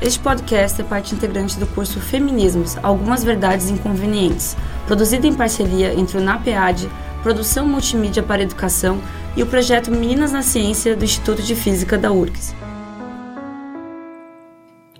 Este podcast é parte integrante do curso Feminismos Algumas Verdades Inconvenientes, produzido em parceria entre o NAPEAD, Produção Multimídia para Educação e o projeto Meninas na Ciência do Instituto de Física da URGS.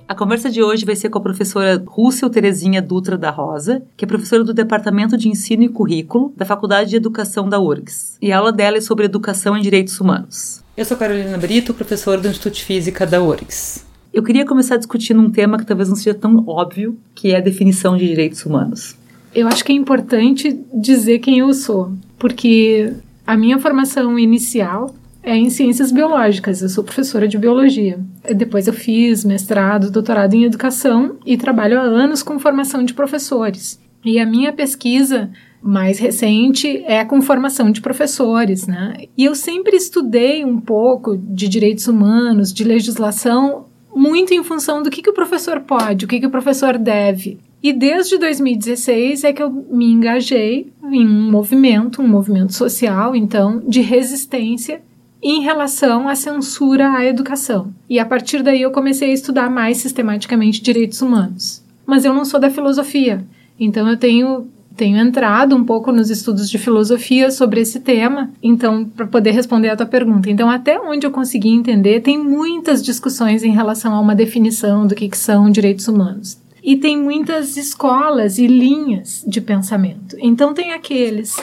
A conversa de hoje vai ser com a professora Rússel Terezinha Dutra da Rosa, que é professora do Departamento de Ensino e Currículo da Faculdade de Educação da URGS. E a aula dela é sobre educação em direitos humanos. Eu sou Carolina Brito, professora do Instituto de Física da URGS. Eu queria começar discutindo um tema que talvez não seja tão óbvio, que é a definição de direitos humanos. Eu acho que é importante dizer quem eu sou, porque a minha formação inicial é em ciências biológicas, eu sou professora de biologia. Depois eu fiz mestrado, doutorado em educação e trabalho há anos com formação de professores. E a minha pesquisa mais recente é com formação de professores, né? E eu sempre estudei um pouco de direitos humanos, de legislação, muito em função do que, que o professor pode, o que, que o professor deve. E desde 2016 é que eu me engajei em um movimento, um movimento social, então, de resistência em relação à censura à educação. E a partir daí eu comecei a estudar mais sistematicamente direitos humanos. Mas eu não sou da filosofia, então eu tenho tenho entrado um pouco nos estudos de filosofia sobre esse tema, então para poder responder a tua pergunta. Então até onde eu consegui entender, tem muitas discussões em relação a uma definição do que, que são direitos humanos e tem muitas escolas e linhas de pensamento. Então, tem aqueles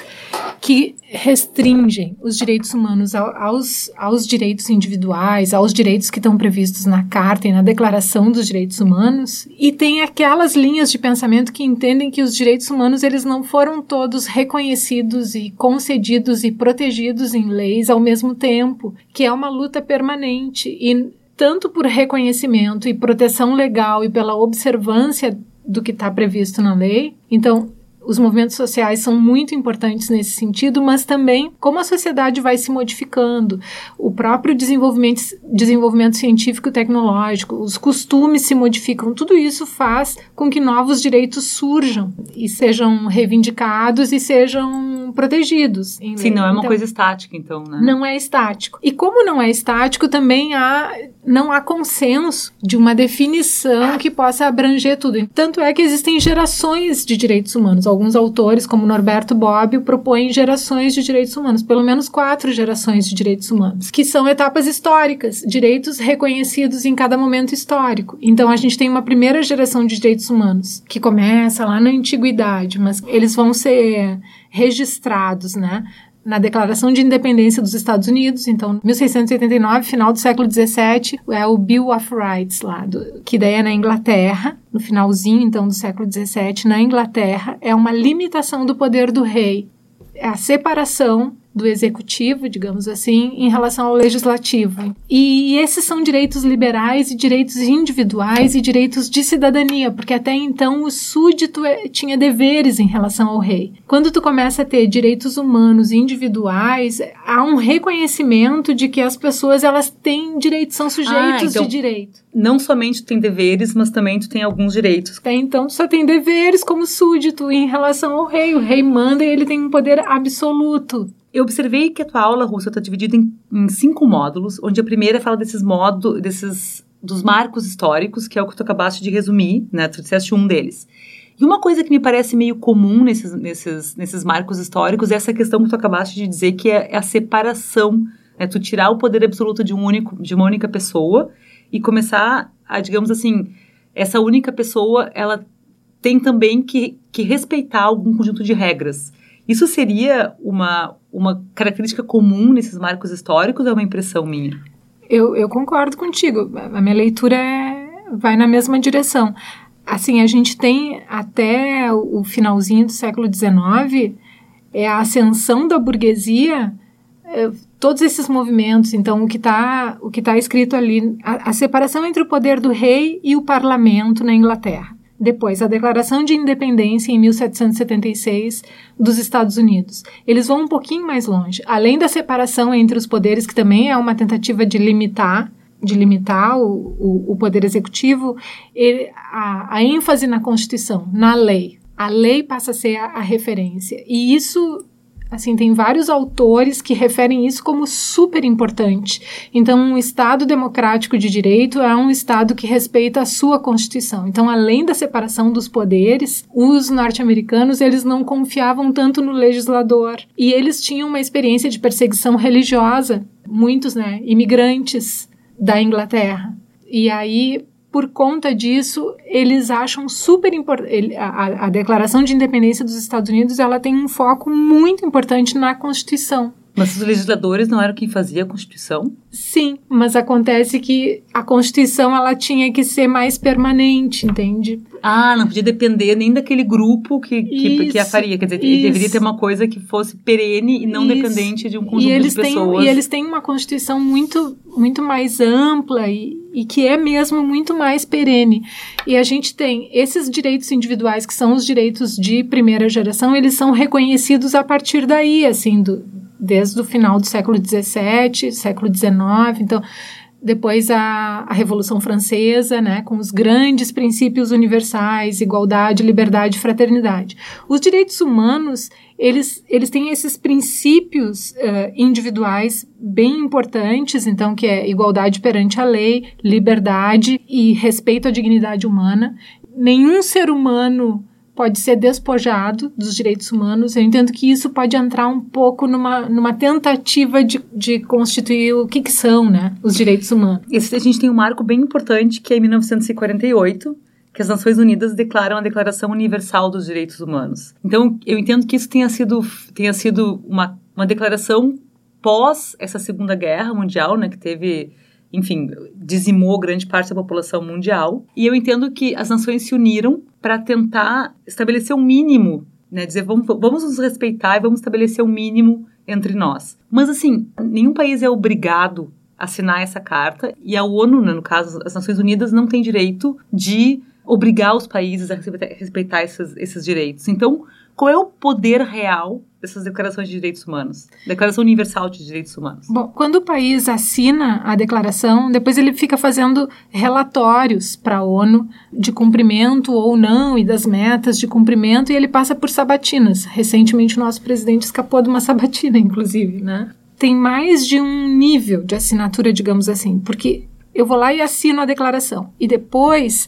que restringem os direitos humanos aos, aos direitos individuais, aos direitos que estão previstos na Carta e na Declaração dos Direitos Humanos, e tem aquelas linhas de pensamento que entendem que os direitos humanos eles não foram todos reconhecidos e concedidos e protegidos em leis ao mesmo tempo, que é uma luta permanente e tanto por reconhecimento e proteção legal e pela observância do que está previsto na lei. Então, os movimentos sociais são muito importantes nesse sentido, mas também como a sociedade vai se modificando, o próprio desenvolvimento, desenvolvimento científico e tecnológico, os costumes se modificam, tudo isso faz com que novos direitos surjam e sejam reivindicados e sejam protegidos. Sim, não é uma então, coisa estática, então, né? Não é estático. E como não é estático, também há, não há consenso de uma definição que possa abranger tudo. Tanto é que existem gerações de direitos humanos alguns autores, como Norberto Bobbio, propõem gerações de direitos humanos, pelo menos quatro gerações de direitos humanos, que são etapas históricas, direitos reconhecidos em cada momento histórico. Então a gente tem uma primeira geração de direitos humanos, que começa lá na antiguidade, mas eles vão ser registrados, né? Na Declaração de Independência dos Estados Unidos, então 1689, final do século 17, é o Bill of Rights lá, do, que daí é na Inglaterra, no finalzinho então do século 17, na Inglaterra, é uma limitação do poder do rei, é a separação do executivo, digamos assim, em relação ao legislativo. E esses são direitos liberais e direitos individuais e direitos de cidadania, porque até então o súdito é, tinha deveres em relação ao rei. Quando tu começa a ter direitos humanos individuais, há um reconhecimento de que as pessoas elas têm direitos, são sujeitos ah, então, de direito. Não somente tu tem deveres, mas também tu tem alguns direitos. Até então tu só tem deveres como súdito em relação ao rei. O rei manda e ele tem um poder absoluto. Eu observei que a tua aula, russa está dividida em, em, cinco módulos, onde a primeira fala desses modos, desses dos marcos históricos, que é o que tu acabaste de resumir, né? Tu disseste um deles. E uma coisa que me parece meio comum nesses, nesses, nesses marcos históricos é essa questão que tu acabaste de dizer, que é, é a separação, né? Tu tirar o poder absoluto de, um único, de uma única pessoa e começar a, digamos assim, essa única pessoa, ela tem também que, que respeitar algum conjunto de regras. Isso seria uma, uma característica comum nesses marcos históricos ou é uma impressão minha? Eu, eu concordo contigo. A minha leitura é, vai na mesma direção. Assim, a gente tem até o finalzinho do século XIX é a ascensão da burguesia, todos esses movimentos. Então, o que está o que tá escrito ali, a, a separação entre o poder do rei e o parlamento na Inglaterra. Depois, a Declaração de Independência em 1776 dos Estados Unidos. Eles vão um pouquinho mais longe. Além da separação entre os poderes, que também é uma tentativa de limitar de limitar o, o, o poder executivo, ele, a, a, ênfase na Constituição, na lei. A lei passa a ser a, a referência. E isso Assim, tem vários autores que referem isso como super importante. Então, um Estado democrático de direito é um Estado que respeita a sua Constituição. Então, além da separação dos poderes, os norte-americanos eles não confiavam tanto no legislador e eles tinham uma experiência de perseguição religiosa, muitos, né, imigrantes da Inglaterra. E aí por conta disso, eles acham super importante. A, a, Declaração de Independência dos Estados Unidos ela tem um foco muito importante na Constituição. Mas os legisladores não eram quem fazia a Constituição? Sim, mas acontece que a Constituição ela tinha que ser mais permanente, entende? Ah, não podia depender nem daquele grupo que, que, que a faria. Quer dizer, isso. deveria ter uma coisa que fosse perene e não isso. dependente de um conjunto de pessoas. Têm, e eles têm uma Constituição muito, muito mais ampla e, e que é mesmo muito mais perene. E a gente tem esses direitos individuais, que são os direitos de primeira geração, eles são reconhecidos a partir daí, assim, do, desde o final do século XVII, século XIX. Então, depois a, a, Revolução Francesa, né, com os grandes princípios universais, igualdade, liberdade fraternidade. Os direitos humanos, eles, eles têm esses princípios uh, individuais bem importantes, então, que é igualdade perante a lei, liberdade e respeito à dignidade humana. Nenhum ser humano pode ser despojado dos direitos humanos. Eu entendo que isso pode entrar um pouco numa, numa tentativa de, de constituir o que, que são né, os direitos humanos. Esse, a gente tem um marco bem importante, que é em 1948, que as Nações Unidas declaram a Declaração Universal dos Direitos Humanos. Então, eu entendo que isso tenha sido, tenha sido uma, uma declaração pós essa Segunda Guerra Mundial, né, que teve enfim, dizimou grande parte da população mundial. E eu entendo que as nações se uniram para tentar estabelecer um mínimo, né? Dizer, vamos, vamos nos respeitar e vamos estabelecer um mínimo entre nós. Mas, assim, nenhum país é obrigado a assinar essa carta e a ONU, né, no caso, as Nações Unidas, não tem direito de obrigar os países a respeitar, esses, esses direitos. Então, qual é o poder real dessas declarações de direitos humanos? Declaração Universal de Direitos Humanos. Bom, quando o país assina a declaração, depois ele fica fazendo relatórios para a ONU de cumprimento ou não e das metas de cumprimento e ele passa por sabatinas. Recentemente o nosso presidente escapou de uma sabatina, inclusive, né? Tem mais de um nível de assinatura, digamos assim, porque eu vou lá e assino a declaração e depois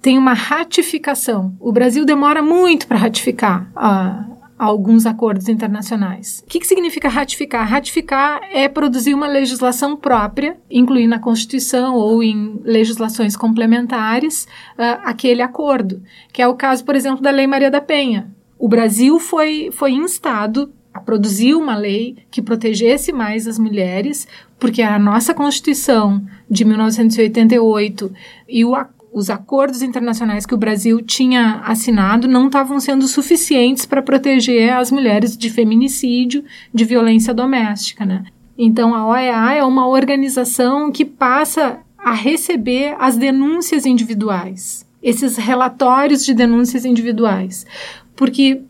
tem uma ratificação. O Brasil demora muito para ratificar a, alguns acordos internacionais. O que, que significa ratificar? Ratificar é produzir uma legislação própria, incluir na Constituição ou em legislações complementares uh, aquele acordo, que é o caso, por exemplo, da Lei Maria da Penha. O Brasil foi, foi instado a produzir uma lei que protegesse mais as mulheres, porque a nossa Constituição de 1988 e o acordo os acordos internacionais que o Brasil tinha assinado não estavam sendo suficientes para proteger as mulheres de feminicídio, de violência doméstica, né? Então a OEA é uma organização que passa a receber as denúncias individuais, esses relatórios de denúncias individuais, porque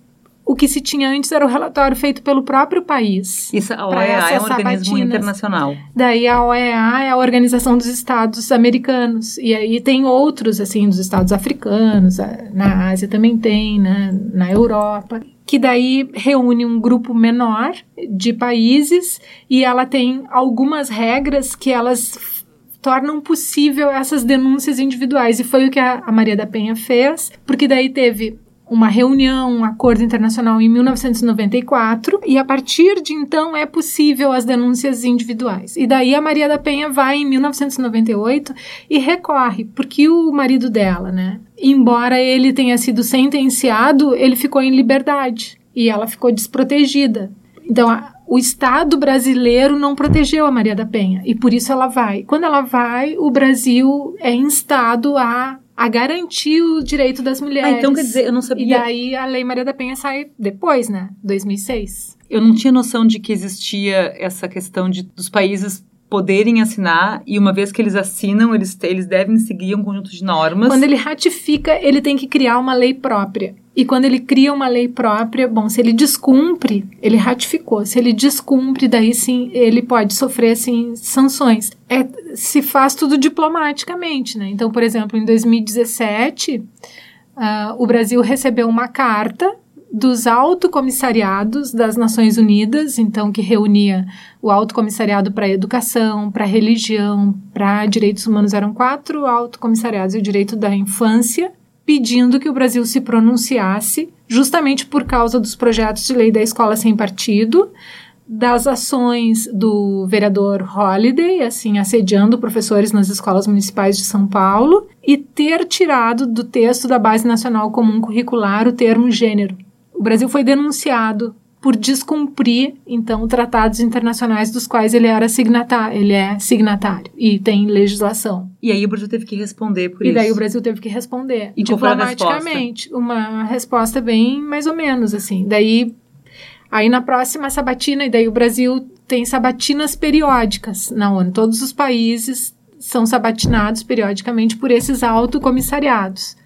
o que se tinha antes era o relatório feito pelo próprio país. Isso, a OEA é um organismo internacional. Daí a OEA é a Organização dos Estados Americanos. E aí tem outros, assim, dos Estados africanos, na Ásia também tem, né, na Europa que daí reúne um grupo menor de países e ela tem algumas regras que elas tornam possível essas denúncias individuais. E foi o que a, a Maria da Penha fez, porque daí teve uma reunião, um acordo internacional em 1994, e a partir de então é possível as denúncias individuais. E daí a Maria da Penha vai em 1998 e recorre, porque o marido dela, né, embora ele tenha sido sentenciado, ele ficou em liberdade e ela ficou desprotegida. Então, a, o Estado brasileiro não protegeu a Maria da Penha e por isso ela vai. Quando ela vai, o Brasil é instado a a garantir o direito das mulheres. Ah, então quer dizer, eu não sabia. E daí a Lei Maria da Penha sai depois, né? 2006. Eu não tinha noção de que existia essa questão de dos países poderem assinar e uma vez que eles assinam, eles, eles devem seguir um conjunto de normas. Quando ele ratifica, ele tem que criar uma lei própria. E quando ele cria uma lei própria, bom, se ele descumpre, ele ratificou. Se ele descumpre, daí sim ele pode sofrer assim sanções. É, se faz tudo diplomaticamente, né? Então, por exemplo, em 2017, uh, o Brasil recebeu uma carta dos autocomissariados das Nações Unidas, então que reunia o autocomissariado para educação, para religião, para direitos humanos eram quatro autocomissariados e o direito da infância, pedindo que o Brasil se pronunciasse, justamente por causa dos projetos de lei da escola sem partido, das ações do vereador Holliday, assim, assediando professores nas escolas municipais de São Paulo, e ter tirado do texto da Base Nacional Comum Curricular o termo gênero. O Brasil foi denunciado por descumprir, então, tratados internacionais dos quais ele era signatário, ele é signatário e tem legislação. E aí o Brasil teve que responder por e isso. daí o Brasil teve que responder E diplomaticamente, uma resposta bem mais ou menos assim. Daí aí na próxima sabatina e daí o Brasil tem sabatinas periódicas na ONU. Todos os países são sabatinados periodicamente por esses autocomissariados.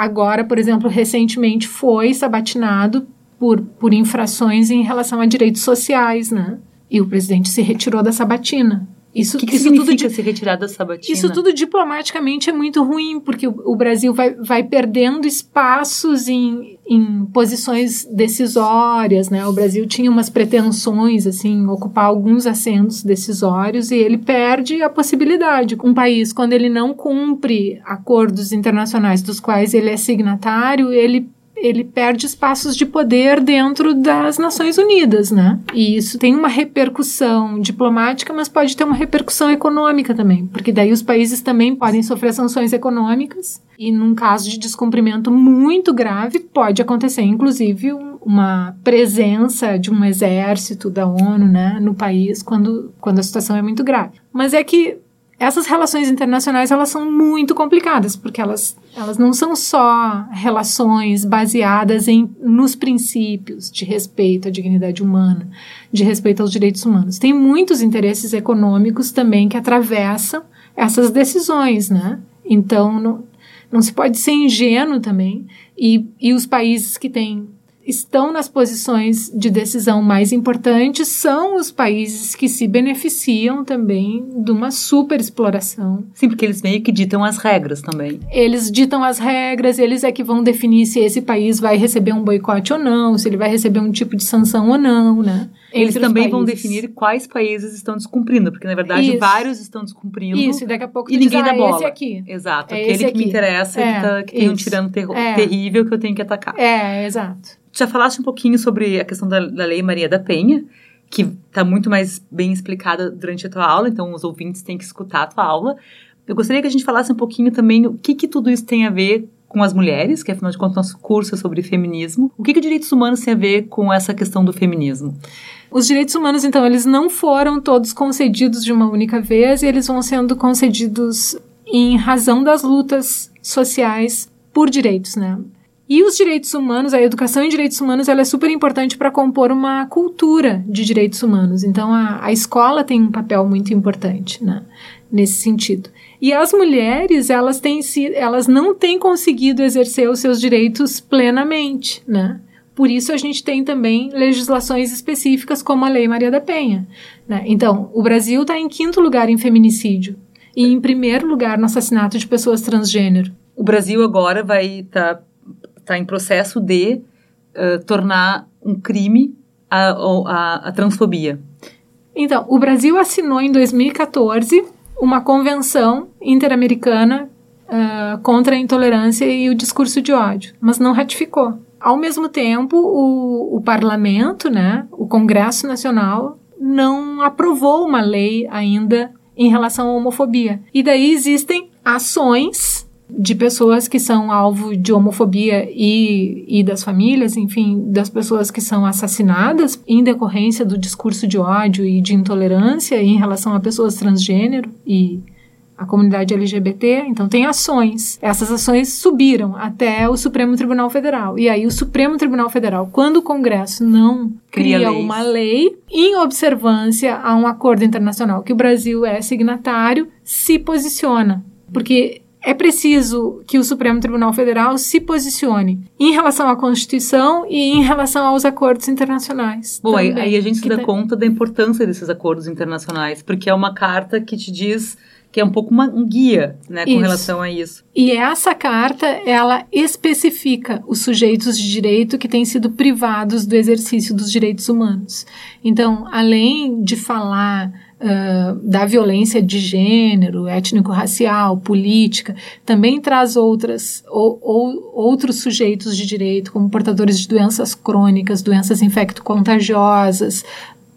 Agora, por exemplo, recentemente foi sabatinado por, por infrações em relação a direitos sociais, né? E o presidente se retirou da sabatina. Isso, que, que isso significa tudo de- se retirar da sabatina? isso tudo diplomaticamente é muito ruim, porque o, o Brasil vai, vai perdendo espaços em, em posições decisórias, né? O Brasil tinha umas pretensões, assim, ocupar alguns assentos decisórios e ele perde a possibilidade. Um país, quando ele não cumpre acordos internacionais dos quais ele é signatário, ele ele perde espaços de poder dentro das Nações Unidas, né? E isso tem uma repercussão diplomática, mas pode ter uma repercussão econômica também, porque daí os países também podem sofrer sanções econômicas e num caso de descumprimento muito grave pode acontecer, inclusive, um- uma presença de um exército da ONU, né, no país quando quando a situação é muito grave. Mas é que essas relações internacionais elas são muito complicadas porque elas, elas não são só relações baseadas em nos princípios de respeito à dignidade humana, de respeito aos direitos humanos. Tem muitos interesses econômicos também que atravessam essas decisões, né? Então não, não se pode ser ingênuo também e, e os países que têm estão nas posições de decisão mais importantes são os países que se beneficiam também de uma superexploração. Sim, porque eles meio que ditam as regras também. Eles ditam as regras, eles é que vão definir se esse país vai receber um boicote ou não, se ele vai receber um tipo de sanção ou não, né? Eles também vão definir quais países estão descumprindo, porque na verdade Isso. vários estão descumprindo. Isso, e daqui a pouco E tu diz, ninguém dá ah, bola. esse aqui. Exato, É aquele que me aqui. interessa, É, que, tá, que tem um tirano terro- É. terrível que eu tenho que atacar. É, exato. Já falaste um pouquinho sobre a questão da, da Lei Maria da Penha, que está muito mais bem explicada durante a tua aula, então os ouvintes têm que escutar a tua aula. Eu gostaria que a gente falasse um pouquinho também o que, que tudo isso tem a ver com as mulheres, que afinal de contas nosso curso é sobre feminismo. O que, que direitos humanos tem a ver com essa questão do feminismo? Os direitos humanos, então, eles não foram todos concedidos de uma única vez e eles vão sendo concedidos em razão das lutas sociais por direitos, né? E os direitos humanos, a educação em direitos humanos, ela é super importante para compor uma cultura de direitos humanos. Então, a, a escola tem um papel muito importante, né? Nesse sentido. E as mulheres, elas têm elas não têm conseguido exercer os seus direitos plenamente, né? Por isso a gente tem também legislações específicas como a Lei Maria da Penha. Né? Então, o Brasil está em quinto lugar em feminicídio e em primeiro lugar no assassinato de pessoas transgênero. O Brasil agora vai estar tá em processo de eh, tornar um crime a, a, a transfobia. Então, o Brasil assinou em 2014 uma convenção interamericana ah, contra a intolerância e o discurso de ódio, mas não ratificou. Ao mesmo tempo, o, o parlamento, né, o Congresso Nacional, não aprovou uma lei ainda em relação à homofobia. E daí existem ações de pessoas que são alvo de homofobia e, e das famílias, enfim, das pessoas que são assassinadas em decorrência do discurso de ódio e de intolerância em relação a pessoas transgênero e a comunidade LGBT, então tem ações. Essas ações subiram até o Supremo Tribunal Federal. E aí o Supremo Tribunal Federal, quando o Congresso não Cria cria, uma lei em observância a um acordo internacional que o Brasil é signatário, se posiciona. Porque é preciso que o Supremo Tribunal Federal se posicione em relação à Constituição e em relação aos acordos internacionais. Bom, aí, também, aí a gente se dá conta da importância desses acordos internacionais, porque é uma carta que te diz que é um pouco uma, um guia, né, com Isso. relação a isso. E essa carta, ela especifica os sujeitos de direito que têm sido privados do exercício dos direitos humanos. Então, além de falar uh, da violência de gênero, étnico-racial, política, também traz outras, ou, ou, outros sujeitos de direito, como portadores de doenças crônicas, doenças infecto-contagiosas,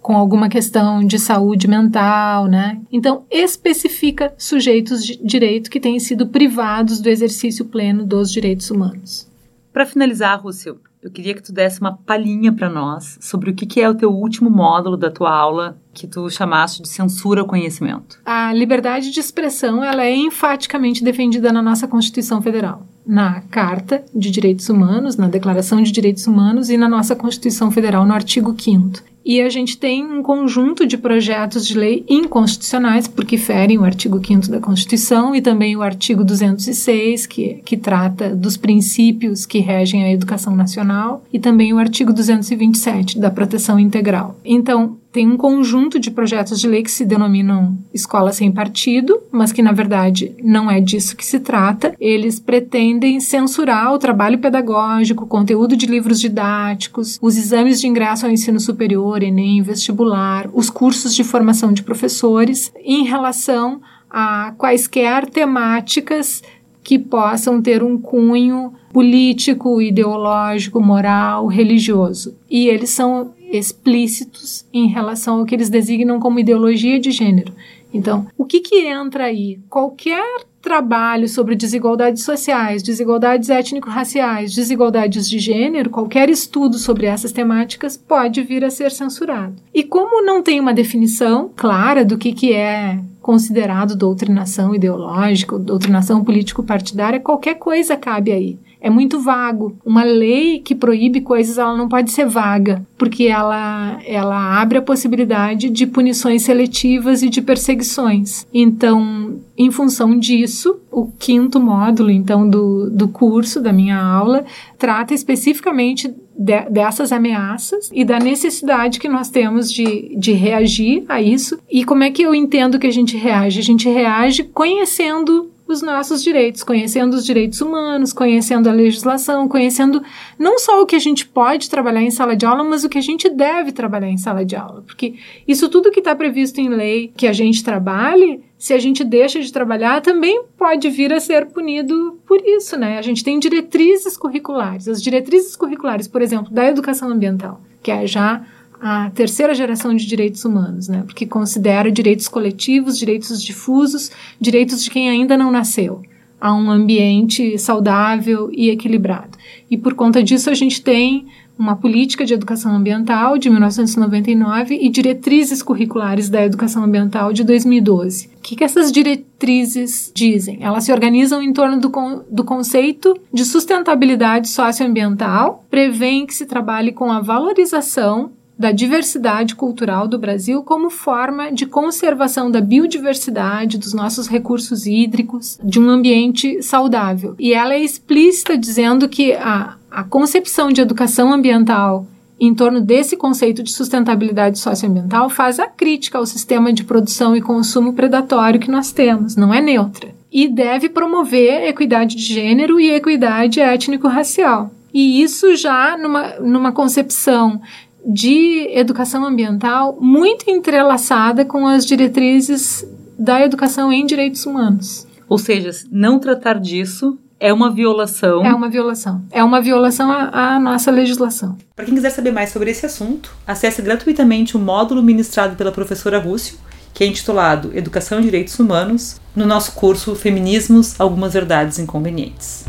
com alguma questão de saúde mental, né? Então, especifica sujeitos de direito que têm sido privados do exercício pleno dos direitos humanos. Para finalizar, Rússio, eu queria que tu desse uma palhinha para nós sobre o que, que é o teu último módulo da tua aula que tu chamaste de censura ao conhecimento. A liberdade de expressão ela é enfaticamente defendida na nossa Constituição Federal, na Carta de Direitos Humanos, na Declaração de Direitos Humanos e na nossa Constituição Federal, no artigo 5 e a gente tem um conjunto de projetos de lei inconstitucionais, porque ferem o artigo 5 da Constituição e também o artigo 206, que, que trata dos princípios que regem a educação nacional, e também o artigo 227, da proteção integral. Então, tem um conjunto de projetos de lei que se denominam escola sem partido, mas que na verdade não é disso que se trata. Eles pretendem censurar o trabalho pedagógico, o conteúdo de livros didáticos, os exames de ingresso ao ensino superior, Enem, vestibular, os cursos de formação de professores, em relação a quaisquer temáticas que possam ter um cunho político, ideológico, moral, religioso. E eles são explícitos em relação ao que eles designam como ideologia de gênero. Então, o que, que entra aí? Qualquer trabalho sobre desigualdades sociais, desigualdades étnico-raciais, desigualdades de gênero, qualquer estudo sobre essas temáticas pode vir a ser censurado. E como não tem uma definição clara do que, que é considerado doutrinação ideológica, doutrinação político-partidária, qualquer coisa cabe aí é muito vago. Uma lei que proíbe coisas, ela não pode ser vaga, porque ela, ela abre a possibilidade de punições seletivas e de perseguições. Então, em função disso, o quinto módulo, então, do, do curso, da minha aula, trata especificamente de, dessas ameaças e da necessidade que nós temos de, de reagir a isso. E como é que eu entendo que a gente reage? A gente reage conhecendo os nossos direitos, conhecendo os direitos humanos, conhecendo a legislação, conhecendo não só o que a gente pode trabalhar em sala de aula, mas o que a gente deve trabalhar em sala de aula. Porque isso tudo que está previsto em lei que a gente trabalhe, se a gente deixa de trabalhar, também pode vir a ser punido por isso, né? A gente tem diretrizes curriculares. As diretrizes curriculares, por exemplo, da educação ambiental, que é já a terceira geração de direitos humanos, né? Porque considera direitos coletivos, direitos difusos, direitos de quem ainda não nasceu a um ambiente saudável e equilibrado. E por conta disso a gente tem uma política de educação ambiental de 1999 e diretrizes curriculares da educação ambiental de 2012. O que, que essas diretrizes dizem? Elas se organizam em torno do, con do conceito de sustentabilidade socioambiental, prevêem que se trabalhe com a valorização da diversidade cultural do Brasil como forma de conservação da biodiversidade, dos nossos recursos hídricos, de um ambiente saudável. E ela é explícita dizendo que a, a concepção de educação ambiental em torno desse conceito de sustentabilidade socioambiental faz a crítica ao sistema de produção e consumo predatório que nós temos, não é neutra. E deve promover equidade de gênero e equidade étnico-racial. E isso já numa, numa concepção de educação ambiental muito entrelaçada com as diretrizes da educação em direitos humanos. Ou seja, não tratar disso é uma violação. É uma violação. É uma violação à, à nossa legislação. Para quem quiser saber mais sobre esse assunto, acesse gratuitamente o módulo ministrado pela professora Rússio, que é intitulado Educação e Direitos Humanos, no nosso curso Feminismos Algumas Verdades Inconvenientes.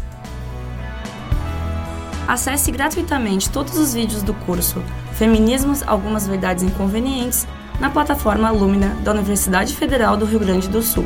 Acesse gratuitamente todos os vídeos do curso Feminismos Algumas Verdades Inconvenientes na plataforma Lumina da Universidade Federal do Rio Grande do Sul.